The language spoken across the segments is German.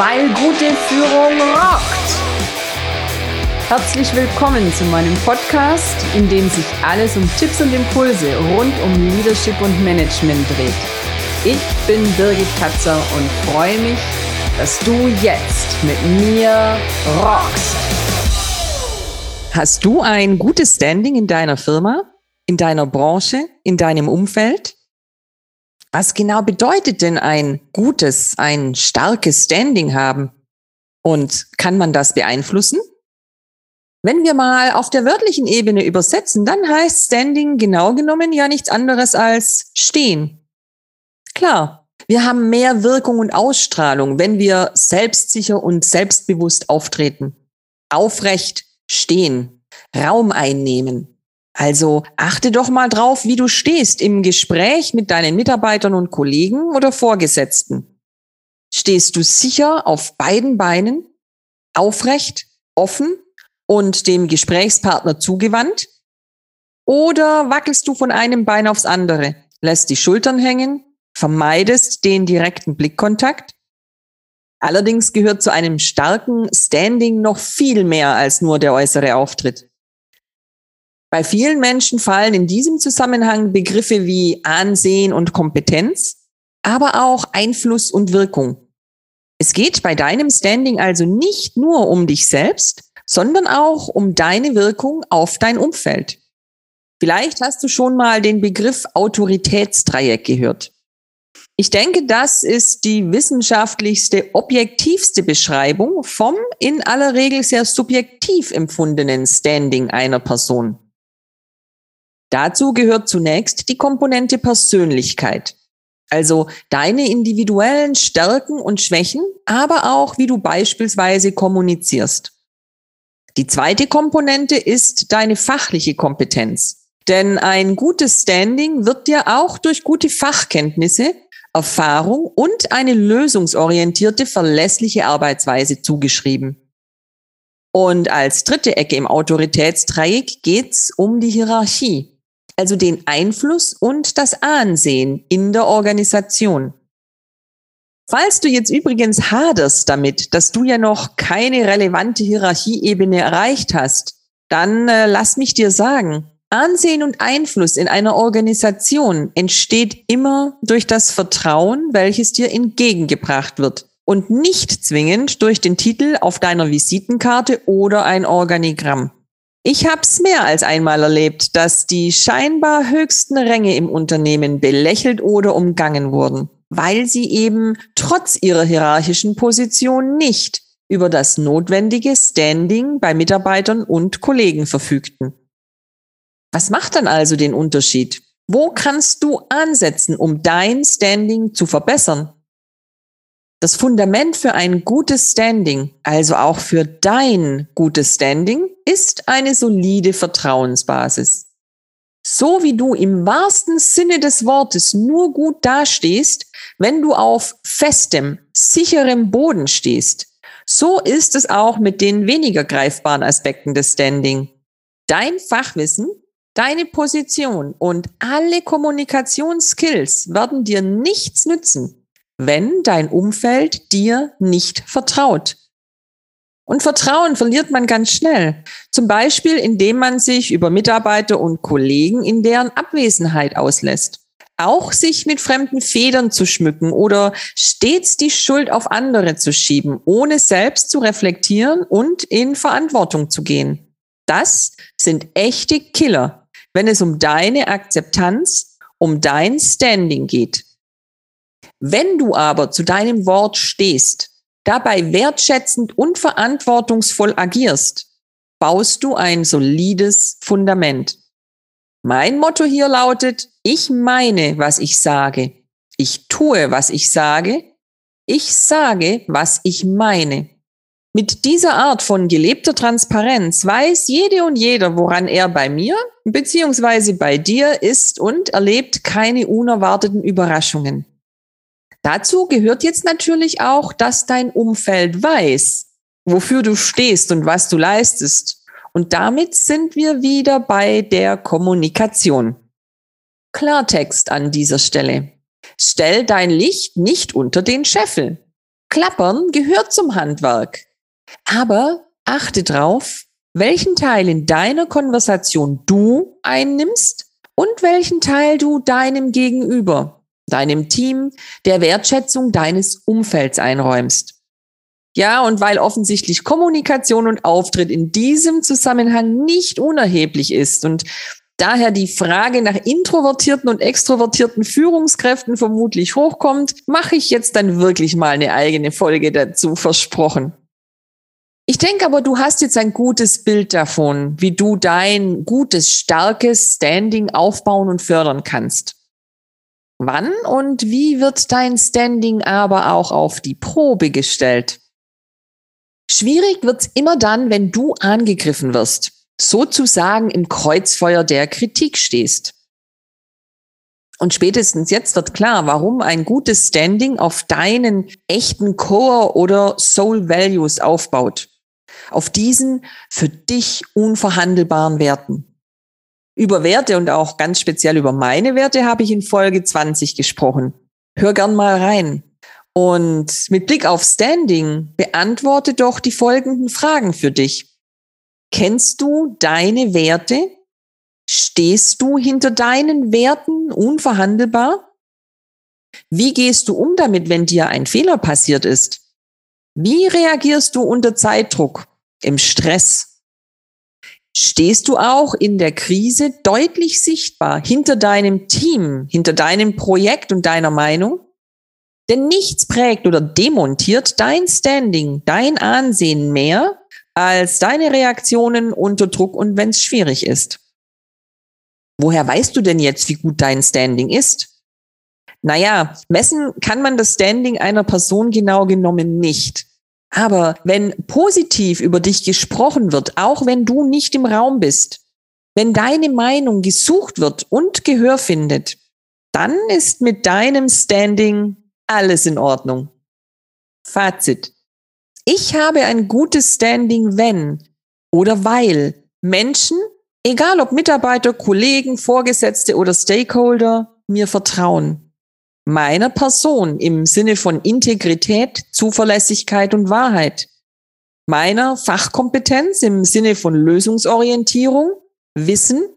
weil gute Führung rockt. Herzlich willkommen zu meinem Podcast, in dem sich alles um Tipps und Impulse rund um Leadership und Management dreht. Ich bin Birgit Katzer und freue mich, dass du jetzt mit mir rockst. Hast du ein gutes Standing in deiner Firma, in deiner Branche, in deinem Umfeld? Was genau bedeutet denn ein gutes, ein starkes Standing haben? Und kann man das beeinflussen? Wenn wir mal auf der wörtlichen Ebene übersetzen, dann heißt Standing genau genommen ja nichts anderes als stehen. Klar, wir haben mehr Wirkung und Ausstrahlung, wenn wir selbstsicher und selbstbewusst auftreten, aufrecht stehen, Raum einnehmen, also achte doch mal drauf, wie du stehst im Gespräch mit deinen Mitarbeitern und Kollegen oder Vorgesetzten. Stehst du sicher auf beiden Beinen, aufrecht, offen und dem Gesprächspartner zugewandt? Oder wackelst du von einem Bein aufs andere, lässt die Schultern hängen, vermeidest den direkten Blickkontakt? Allerdings gehört zu einem starken Standing noch viel mehr als nur der äußere Auftritt. Bei vielen Menschen fallen in diesem Zusammenhang Begriffe wie Ansehen und Kompetenz, aber auch Einfluss und Wirkung. Es geht bei deinem Standing also nicht nur um dich selbst, sondern auch um deine Wirkung auf dein Umfeld. Vielleicht hast du schon mal den Begriff Autoritätsdreieck gehört. Ich denke, das ist die wissenschaftlichste, objektivste Beschreibung vom in aller Regel sehr subjektiv empfundenen Standing einer Person. Dazu gehört zunächst die Komponente Persönlichkeit. Also deine individuellen Stärken und Schwächen, aber auch wie du beispielsweise kommunizierst. Die zweite Komponente ist deine fachliche Kompetenz. Denn ein gutes Standing wird dir auch durch gute Fachkenntnisse, Erfahrung und eine lösungsorientierte, verlässliche Arbeitsweise zugeschrieben. Und als dritte Ecke im Autoritätsdreieck geht's um die Hierarchie also den Einfluss und das Ansehen in der Organisation. Falls du jetzt übrigens haderst damit, dass du ja noch keine relevante Hierarchieebene erreicht hast, dann äh, lass mich dir sagen, Ansehen und Einfluss in einer Organisation entsteht immer durch das Vertrauen, welches dir entgegengebracht wird und nicht zwingend durch den Titel auf deiner Visitenkarte oder ein Organigramm. Ich habe es mehr als einmal erlebt, dass die scheinbar höchsten Ränge im Unternehmen belächelt oder umgangen wurden, weil sie eben trotz ihrer hierarchischen Position nicht über das notwendige Standing bei Mitarbeitern und Kollegen verfügten. Was macht dann also den Unterschied? Wo kannst du ansetzen, um dein Standing zu verbessern? Das Fundament für ein gutes Standing, also auch für dein gutes Standing, ist eine solide Vertrauensbasis. So wie du im wahrsten Sinne des Wortes nur gut dastehst, wenn du auf festem, sicherem Boden stehst, so ist es auch mit den weniger greifbaren Aspekten des Standing. Dein Fachwissen, deine Position und alle Kommunikationsskills werden dir nichts nützen, wenn dein Umfeld dir nicht vertraut. Und Vertrauen verliert man ganz schnell. Zum Beispiel, indem man sich über Mitarbeiter und Kollegen in deren Abwesenheit auslässt. Auch sich mit fremden Federn zu schmücken oder stets die Schuld auf andere zu schieben, ohne selbst zu reflektieren und in Verantwortung zu gehen. Das sind echte Killer, wenn es um deine Akzeptanz, um dein Standing geht. Wenn du aber zu deinem Wort stehst, dabei wertschätzend und verantwortungsvoll agierst, baust du ein solides Fundament. Mein Motto hier lautet, ich meine, was ich sage. Ich tue, was ich sage. Ich sage, was ich meine. Mit dieser Art von gelebter Transparenz weiß jede und jeder, woran er bei mir bzw. bei dir ist und erlebt keine unerwarteten Überraschungen. Dazu gehört jetzt natürlich auch, dass dein Umfeld weiß, wofür du stehst und was du leistest. Und damit sind wir wieder bei der Kommunikation. Klartext an dieser Stelle. Stell dein Licht nicht unter den Scheffel. Klappern gehört zum Handwerk. Aber achte drauf, welchen Teil in deiner Konversation du einnimmst und welchen Teil du deinem Gegenüber, deinem Team, der Wertschätzung deines Umfelds einräumst. Ja, und weil offensichtlich Kommunikation und Auftritt in diesem Zusammenhang nicht unerheblich ist und daher die Frage nach introvertierten und extrovertierten Führungskräften vermutlich hochkommt, mache ich jetzt dann wirklich mal eine eigene Folge dazu versprochen. Ich denke aber, du hast jetzt ein gutes Bild davon, wie du dein gutes, starkes Standing aufbauen und fördern kannst. Wann und wie wird dein Standing aber auch auf die Probe gestellt? Schwierig wird's immer dann, wenn du angegriffen wirst, sozusagen im Kreuzfeuer der Kritik stehst. Und spätestens jetzt wird klar, warum ein gutes Standing auf deinen echten Core oder Soul Values aufbaut auf diesen für dich unverhandelbaren Werten. Über Werte und auch ganz speziell über meine Werte habe ich in Folge 20 gesprochen. Hör gern mal rein. Und mit Blick auf Standing beantworte doch die folgenden Fragen für dich. Kennst du deine Werte? Stehst du hinter deinen Werten unverhandelbar? Wie gehst du um damit, wenn dir ein Fehler passiert ist? Wie reagierst du unter Zeitdruck? im Stress, stehst du auch in der Krise deutlich sichtbar hinter deinem Team, hinter deinem Projekt und deiner Meinung? Denn nichts prägt oder demontiert dein Standing, dein Ansehen mehr als deine Reaktionen unter Druck und wenn es schwierig ist. Woher weißt du denn jetzt, wie gut dein Standing ist? Naja, messen kann man das Standing einer Person genau genommen nicht. Aber wenn positiv über dich gesprochen wird, auch wenn du nicht im Raum bist, wenn deine Meinung gesucht wird und Gehör findet, dann ist mit deinem Standing alles in Ordnung. Fazit. Ich habe ein gutes Standing, wenn oder weil Menschen, egal ob Mitarbeiter, Kollegen, Vorgesetzte oder Stakeholder, mir vertrauen meiner Person im Sinne von Integrität, Zuverlässigkeit und Wahrheit, meiner Fachkompetenz im Sinne von Lösungsorientierung, Wissen,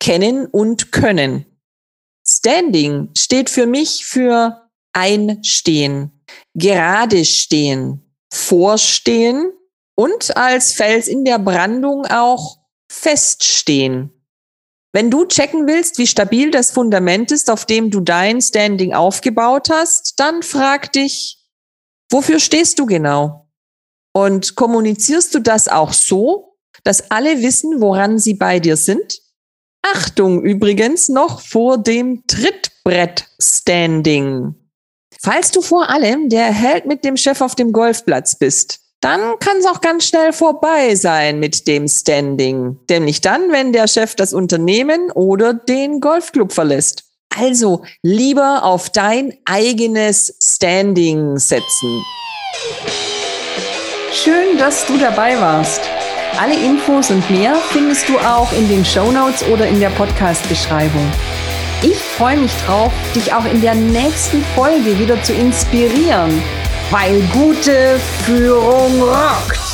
Kennen und Können. Standing steht für mich für Einstehen, gerade stehen, vorstehen und als Fels in der Brandung auch feststehen. Wenn du checken willst, wie stabil das Fundament ist, auf dem du dein Standing aufgebaut hast, dann frag dich, wofür stehst du genau? Und kommunizierst du das auch so, dass alle wissen, woran sie bei dir sind? Achtung übrigens noch vor dem Trittbrett-Standing. Falls du vor allem der Held mit dem Chef auf dem Golfplatz bist, dann kann es auch ganz schnell vorbei sein mit dem Standing. Nämlich dann, wenn der Chef das Unternehmen oder den Golfclub verlässt. Also lieber auf dein eigenes Standing setzen. Schön, dass du dabei warst. Alle Infos und mehr findest du auch in den Show Notes oder in der Podcast-Beschreibung. Ich freue mich drauf, dich auch in der nächsten Folge wieder zu inspirieren weil gute Führung rockt.